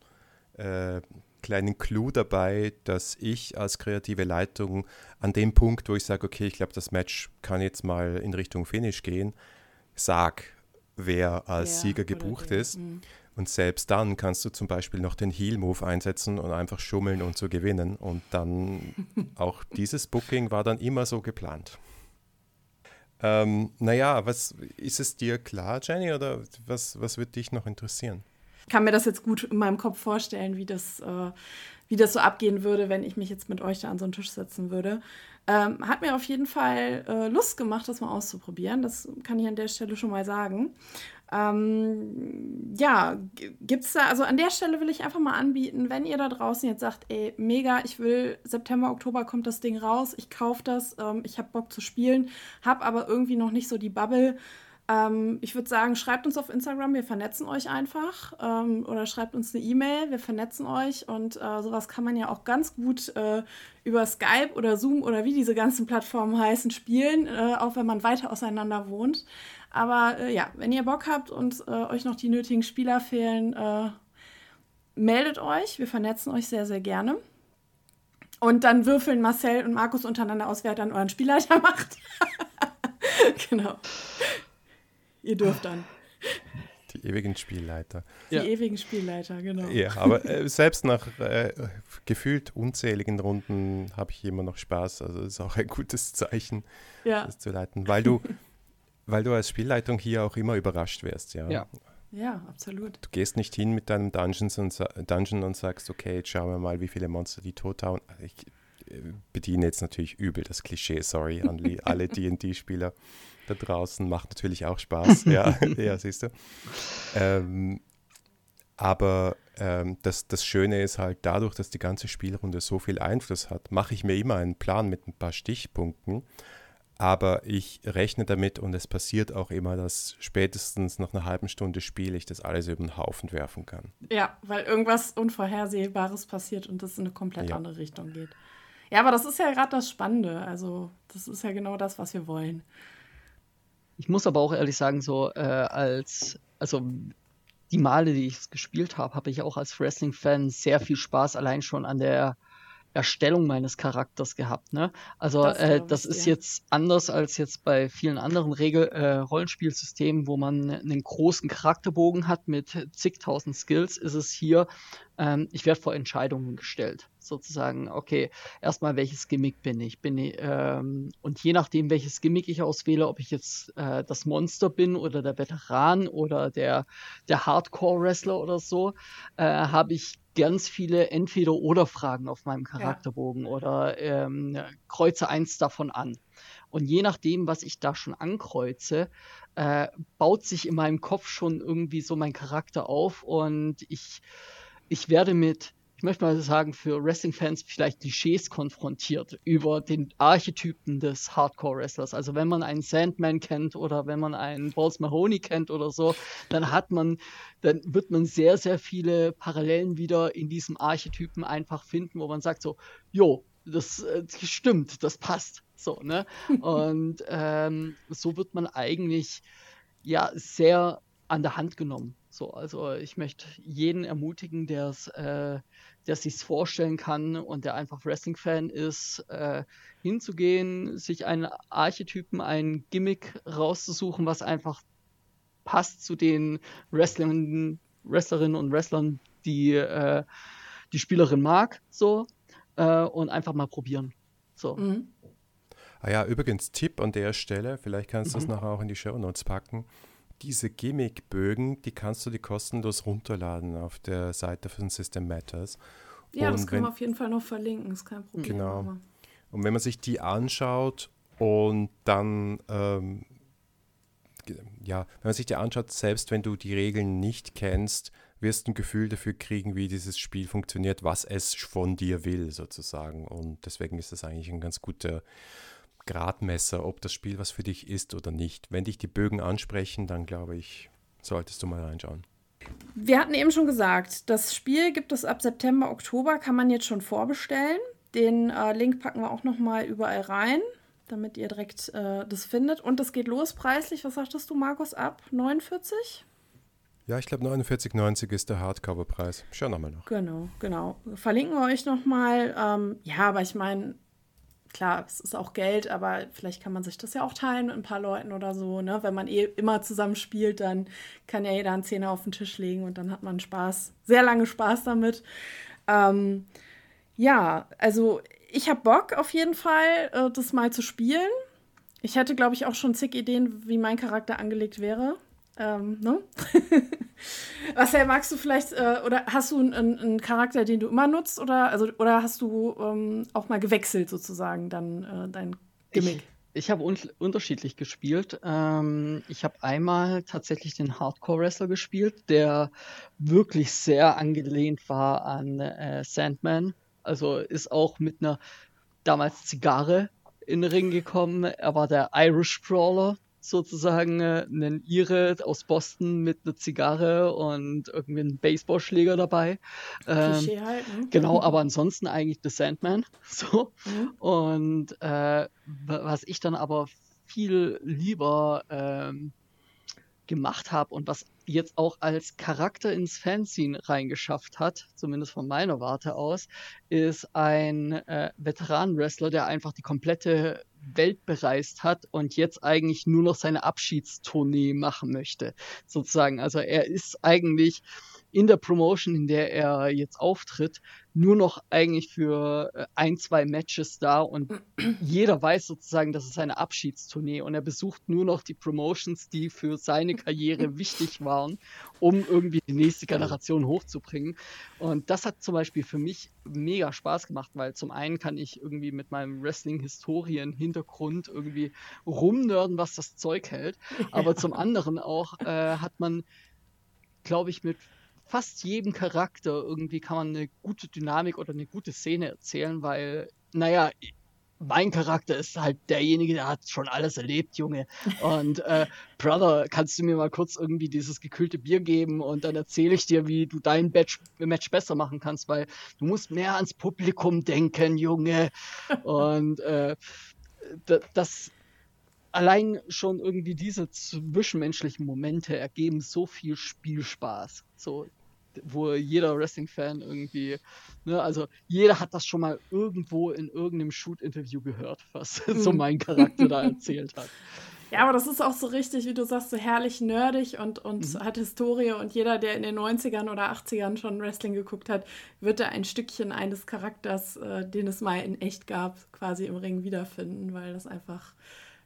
äh, kleinen Clou dabei, dass ich als kreative Leitung an dem Punkt, wo ich sage, okay, ich glaube, das Match kann jetzt mal in Richtung Finish gehen, sag, wer als ja, Sieger gebucht ist. Mhm. Und selbst dann kannst du zum Beispiel noch den Heal-Move einsetzen und einfach schummeln und zu so gewinnen. Und dann auch dieses Booking war dann immer so geplant. Ähm, naja, was ist es dir klar, Jenny, oder was, was wird dich noch interessieren? kann mir das jetzt gut in meinem Kopf vorstellen, wie das, äh, wie das so abgehen würde, wenn ich mich jetzt mit euch da an so einen Tisch setzen würde. Ähm, hat mir auf jeden Fall äh, Lust gemacht, das mal auszuprobieren. Das kann ich an der Stelle schon mal sagen. Ähm, ja, gibt es da, also an der Stelle will ich einfach mal anbieten, wenn ihr da draußen jetzt sagt, ey, mega, ich will, September, Oktober kommt das Ding raus, ich kaufe das, ähm, ich habe Bock zu spielen, habe aber irgendwie noch nicht so die Bubble ähm, ich würde sagen, schreibt uns auf Instagram, wir vernetzen euch einfach. Ähm, oder schreibt uns eine E-Mail, wir vernetzen euch. Und äh, sowas kann man ja auch ganz gut äh, über Skype oder Zoom oder wie diese ganzen Plattformen heißen, spielen, äh, auch wenn man weiter auseinander wohnt. Aber äh, ja, wenn ihr Bock habt und äh, euch noch die nötigen Spieler fehlen, äh, meldet euch. Wir vernetzen euch sehr, sehr gerne. Und dann würfeln Marcel und Markus untereinander aus, wer dann euren Spielleiter macht. genau. Ihr dürft dann. Die ewigen Spielleiter. Die ja. ewigen Spielleiter, genau. Ja, aber äh, selbst nach äh, gefühlt unzähligen Runden habe ich immer noch Spaß. Also das ist auch ein gutes Zeichen, ja. das zu leiten, weil du, weil du als Spielleitung hier auch immer überrascht wirst, ja. Ja, ja absolut. Du gehst nicht hin mit deinem Dungeons und, Dungeon und sagst, okay, jetzt schauen wir mal, wie viele Monster die tot hauen. Ich äh, bediene jetzt natürlich übel das Klischee, sorry, an alle D&D-Spieler da draußen. Macht natürlich auch Spaß. ja, ja, siehst du. Ähm, aber ähm, das, das Schöne ist halt, dadurch, dass die ganze Spielrunde so viel Einfluss hat, mache ich mir immer einen Plan mit ein paar Stichpunkten. Aber ich rechne damit und es passiert auch immer, dass spätestens nach einer halben Stunde Spiel ich das alles über den Haufen werfen kann. Ja, weil irgendwas Unvorhersehbares passiert und das in eine komplett ja. andere Richtung geht. Ja, aber das ist ja gerade das Spannende. Also, das ist ja genau das, was wir wollen. Ich muss aber auch ehrlich sagen, so äh, als, also die Male, die ich es gespielt habe, habe ich auch als Wrestling-Fan sehr viel Spaß allein schon an der Erstellung meines Charakters gehabt. Ne? Also das, äh, das ist ja. jetzt anders als jetzt bei vielen anderen Regel äh, Rollenspielsystemen, wo man einen großen Charakterbogen hat mit zigtausend Skills, ist es hier, ähm, ich werde vor Entscheidungen gestellt sozusagen, okay, erstmal welches Gimmick bin ich, bin ich, ähm, und je nachdem, welches Gimmick ich auswähle, ob ich jetzt äh, das Monster bin oder der Veteran oder der, der Hardcore-Wrestler oder so, äh, habe ich ganz viele Entweder-Oder-Fragen auf meinem Charakterbogen ja. oder ähm, kreuze eins davon an. Und je nachdem, was ich da schon ankreuze, äh, baut sich in meinem Kopf schon irgendwie so mein Charakter auf und ich, ich werde mit ich möchte mal sagen, für Wrestling-Fans vielleicht Klischees konfrontiert über den Archetypen des Hardcore-Wrestlers. Also wenn man einen Sandman kennt oder wenn man einen Balls Mahoney kennt oder so, dann hat man, dann wird man sehr, sehr viele Parallelen wieder in diesem Archetypen einfach finden, wo man sagt so, jo, das, äh, das stimmt, das passt. So, ne? Und ähm, so wird man eigentlich ja sehr an der Hand genommen. So, also ich möchte jeden ermutigen, der es äh, der sich vorstellen kann und der einfach Wrestling-Fan ist, äh, hinzugehen, sich einen Archetypen, ein Gimmick rauszusuchen, was einfach passt zu den Wrestlerinnen, Wrestlerinnen und Wrestlern, die äh, die Spielerin mag, so äh, und einfach mal probieren. So. Mhm. Ah ja, übrigens Tipp an der Stelle, vielleicht kannst du mhm. das nachher auch in die Show Notes packen. Diese Gimmickbögen, die kannst du die kostenlos runterladen auf der Seite von System Matters. Ja, und das können wenn, wir auf jeden Fall noch verlinken, ist kein Problem. Genau. Aber. Und wenn man sich die anschaut und dann, ähm, ja, wenn man sich die anschaut, selbst wenn du die Regeln nicht kennst, wirst du ein Gefühl dafür kriegen, wie dieses Spiel funktioniert, was es von dir will, sozusagen. Und deswegen ist das eigentlich ein ganz guter Gradmesser, ob das Spiel was für dich ist oder nicht. Wenn dich die Bögen ansprechen, dann glaube ich, solltest du mal reinschauen. Wir hatten eben schon gesagt, das Spiel gibt es ab September, Oktober, kann man jetzt schon vorbestellen. Den äh, Link packen wir auch noch mal überall rein, damit ihr direkt äh, das findet. Und es geht los preislich. Was sagtest du, Markus, ab 49? Ja, ich glaube 49,90 ist der Hardcover-Preis. Schau nochmal nach. Genau, genau. Verlinken wir euch nochmal. Ähm, ja, aber ich meine, klar, es ist auch Geld, aber vielleicht kann man sich das ja auch teilen mit ein paar Leuten oder so. Ne? Wenn man eh immer zusammen spielt, dann kann ja jeder einen Zehner auf den Tisch legen und dann hat man Spaß, sehr lange Spaß damit. Ähm, ja, also ich habe Bock auf jeden Fall, äh, das mal zu spielen. Ich hätte, glaube ich, auch schon zig Ideen, wie mein Charakter angelegt wäre. Ähm, ne? Marcel, magst du vielleicht, äh, oder hast du einen, einen, Charakter, den du immer nutzt, oder, also, oder hast du ähm, auch mal gewechselt sozusagen dann äh, dein Gimmick? Ich, ich habe un unterschiedlich gespielt. Ähm, ich habe einmal tatsächlich den Hardcore-Wrestler gespielt, der wirklich sehr angelehnt war an äh, Sandman. Also ist auch mit einer damals Zigarre in den Ring gekommen. Er war der Irish Brawler, sozusagen äh, einen Ire aus Boston mit einer Zigarre und irgendwie einen Baseballschläger dabei. Ähm, halt, ne? Genau, aber ansonsten eigentlich The Sandman. So. Mhm. Und äh, was ich dann aber viel lieber ähm, gemacht habe und was jetzt auch als Charakter ins Fanzine reingeschafft hat, zumindest von meiner Warte aus, ist ein äh, Veteran-Wrestler, der einfach die komplette Welt bereist hat und jetzt eigentlich nur noch seine Abschiedstournee machen möchte, sozusagen. Also er ist eigentlich in der Promotion, in der er jetzt auftritt, nur noch eigentlich für äh, ein, zwei Matches da und jeder weiß sozusagen, das ist seine Abschiedstournee und er besucht nur noch die Promotions, die für seine Karriere wichtig waren, um irgendwie die nächste Generation hochzubringen. Und das hat zum Beispiel für mich mega Spaß gemacht, weil zum einen kann ich irgendwie mit meinem Wrestling-Historien-Hintergrund irgendwie rumnörden, was das Zeug hält, aber zum anderen auch äh, hat man glaube ich, mit fast jedem Charakter irgendwie kann man eine gute Dynamik oder eine gute Szene erzählen, weil, naja, mein Charakter ist halt derjenige, der hat schon alles erlebt, Junge. Und äh, Brother, kannst du mir mal kurz irgendwie dieses gekühlte Bier geben und dann erzähle ich dir, wie du dein Match, Match besser machen kannst, weil du musst mehr ans Publikum denken, Junge. Und äh, das allein schon irgendwie diese zwischenmenschlichen Momente ergeben so viel Spielspaß. So, wo jeder Wrestling-Fan irgendwie, ne, also jeder hat das schon mal irgendwo in irgendeinem Shoot-Interview gehört, was mhm. so mein Charakter da erzählt hat. Ja, aber das ist auch so richtig, wie du sagst, so herrlich nerdig und, und mhm. hat Historie. Und jeder, der in den 90ern oder 80ern schon Wrestling geguckt hat, wird da ein Stückchen eines Charakters, äh, den es mal in echt gab, quasi im Ring wiederfinden, weil das einfach,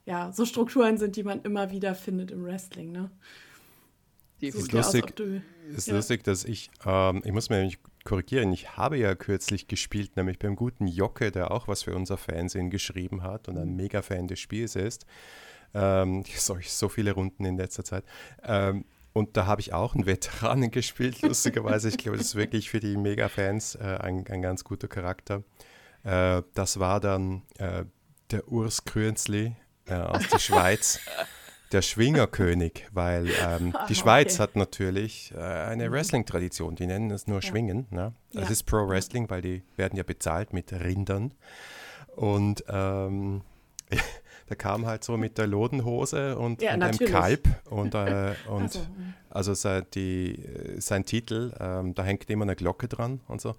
ja, so Strukturen sind, die man immer wieder findet im Wrestling, ne? Ist lustig, ist ja. lustig, dass ich, ähm, ich muss mir nämlich korrigieren, ich habe ja kürzlich gespielt, nämlich beim guten Jocke, der auch was für unser Fernsehen geschrieben hat und ein mhm. Mega-Fan des Spiels ist. Ähm, so, so viele Runden in letzter Zeit. Ähm, und da habe ich auch einen Veteranen gespielt, lustigerweise. Ich glaube, das ist wirklich für die Mega-Fans äh, ein, ein, ganz guter Charakter. Äh, das war dann äh, der Urs Krönzli äh, aus der Schweiz. der Schwingerkönig, weil ähm, die Schweiz okay. hat natürlich äh, eine mhm. Wrestling-Tradition. Die nennen es nur ja. Schwingen. Ne? Das ja. ist Pro Wrestling, weil die werden ja bezahlt mit Rindern. Und ähm, da kam halt so mit der Lodenhose und, ja, und einem Kalb und, äh, und also, also sein, die, sein Titel, ähm, da hängt immer eine Glocke dran und so.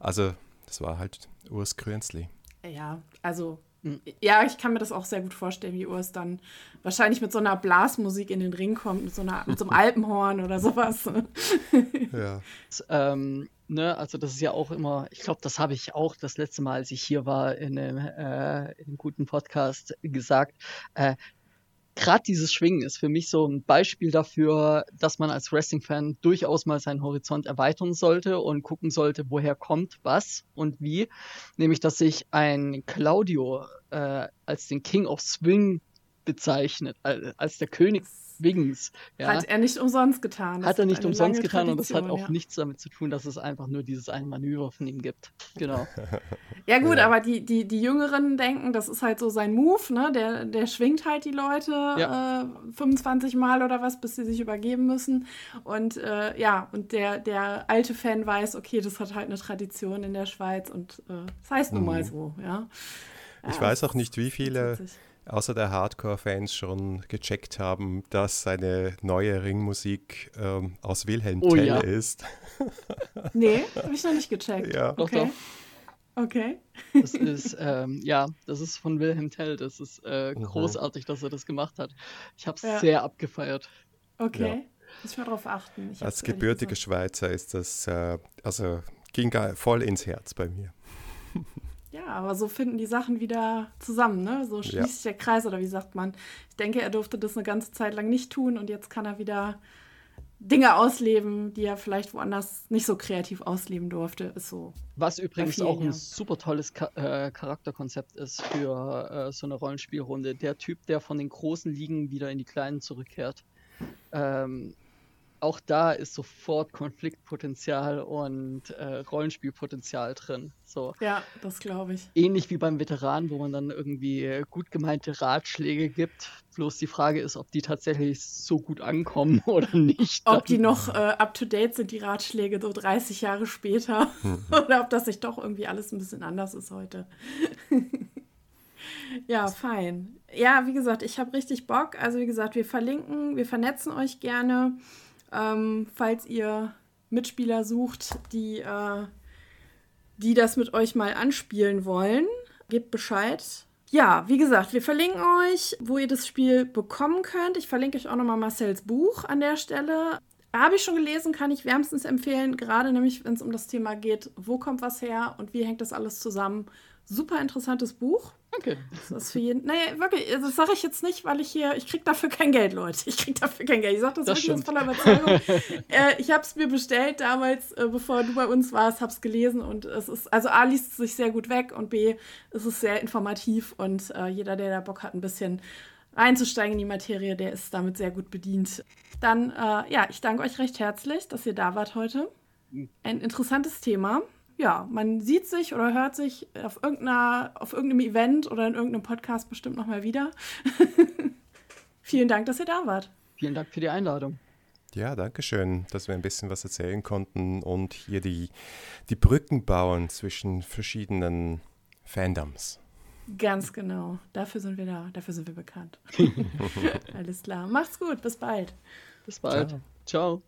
Also das war halt Urs Krönzli. Ja, also Mhm. Ja, ich kann mir das auch sehr gut vorstellen, wie Urs dann wahrscheinlich mit so einer Blasmusik in den Ring kommt, mit so, einer, mit so einem Alpenhorn oder sowas. ja. Das, ähm, ne, also das ist ja auch immer, ich glaube, das habe ich auch das letzte Mal, als ich hier war, in einem, äh, in einem guten Podcast gesagt. Äh, gerade dieses Schwingen ist für mich so ein Beispiel dafür, dass man als Wrestling-Fan durchaus mal seinen Horizont erweitern sollte und gucken sollte, woher kommt was und wie. Nämlich, dass sich ein Claudio äh, als den King of Swing bezeichnet, als der König Wings. Ja. Hat er nicht umsonst getan. Das hat er nicht umsonst getan Tradition, und das hat auch ja. nichts damit zu tun, dass es einfach nur dieses ein Manöver von ihm gibt. Genau. ja, gut, ja. aber die, die, die Jüngeren denken, das ist halt so sein Move, ne? Der, der schwingt halt die Leute ja. äh, 25 Mal oder was, bis sie sich übergeben müssen. Und äh, ja, und der, der alte Fan weiß, okay, das hat halt eine Tradition in der Schweiz und äh, das heißt nun mal mhm. so, ja. Ich weiß auch nicht, wie viele außer der Hardcore-Fans schon gecheckt haben, dass seine neue Ringmusik ähm, aus Wilhelm oh, Tell ja. ist. nee, habe ich noch nicht gecheckt. Ja. Doch, okay. doch. Okay. Das ist, ähm, ja, das ist von Wilhelm Tell. Das ist äh, mhm. großartig, dass er das gemacht hat. Ich habe es ja. sehr abgefeiert. Okay. Ja. Muss ich mal drauf achten. Ich Als gebürtiger Schweizer ist das, äh, also ging voll ins Herz bei mir. Ja, aber so finden die Sachen wieder zusammen, ne? So schließt ja. sich der Kreis oder wie sagt man? Ich denke, er durfte das eine ganze Zeit lang nicht tun und jetzt kann er wieder Dinge ausleben, die er vielleicht woanders nicht so kreativ ausleben durfte. Ist so. Was übrigens vielen, auch ein ja. super tolles Ka äh, Charakterkonzept ist für äh, so eine Rollenspielrunde. Der Typ, der von den großen Ligen wieder in die kleinen zurückkehrt. Ähm, auch da ist sofort Konfliktpotenzial und äh, Rollenspielpotenzial drin. So. Ja, das glaube ich. Ähnlich wie beim Veteran, wo man dann irgendwie äh, gut gemeinte Ratschläge gibt. Bloß die Frage ist, ob die tatsächlich so gut ankommen oder nicht. Ob die noch äh, up-to-date sind, die Ratschläge, so 30 Jahre später. Mhm. oder ob das sich doch irgendwie alles ein bisschen anders ist heute. ja, fein. Ja, wie gesagt, ich habe richtig Bock. Also wie gesagt, wir verlinken, wir vernetzen euch gerne. Ähm, falls ihr Mitspieler sucht, die, äh, die das mit euch mal anspielen wollen, gebt Bescheid. Ja, wie gesagt, wir verlinken euch, wo ihr das Spiel bekommen könnt. Ich verlinke euch auch nochmal Marcells Buch an der Stelle. Habe ich schon gelesen, kann ich wärmstens empfehlen, gerade nämlich, wenn es um das Thema geht, wo kommt was her und wie hängt das alles zusammen. Super interessantes Buch. Okay. Das ist für jeden. Naja, wirklich, das sage ich jetzt nicht, weil ich hier, ich kriege dafür kein Geld, Leute. Ich kriege dafür kein Geld. Ich sage das, das wirklich aus voller Überzeugung. äh, ich habe es mir bestellt damals, äh, bevor du bei uns warst, habe es gelesen und es ist, also A, liest es sich sehr gut weg und B, es ist sehr informativ und äh, jeder, der da Bock hat, ein bisschen reinzusteigen in die Materie, der ist damit sehr gut bedient. Dann, äh, ja, ich danke euch recht herzlich, dass ihr da wart heute. Hm. Ein interessantes Thema ja, man sieht sich oder hört sich auf, irgendeiner, auf irgendeinem Event oder in irgendeinem Podcast bestimmt nochmal wieder. Vielen Dank, dass ihr da wart. Vielen Dank für die Einladung. Ja, danke schön, dass wir ein bisschen was erzählen konnten und hier die, die Brücken bauen zwischen verschiedenen Fandoms. Ganz genau. Dafür sind wir da. Dafür sind wir bekannt. Alles klar. Macht's gut. Bis bald. Bis bald. Ciao. Ciao.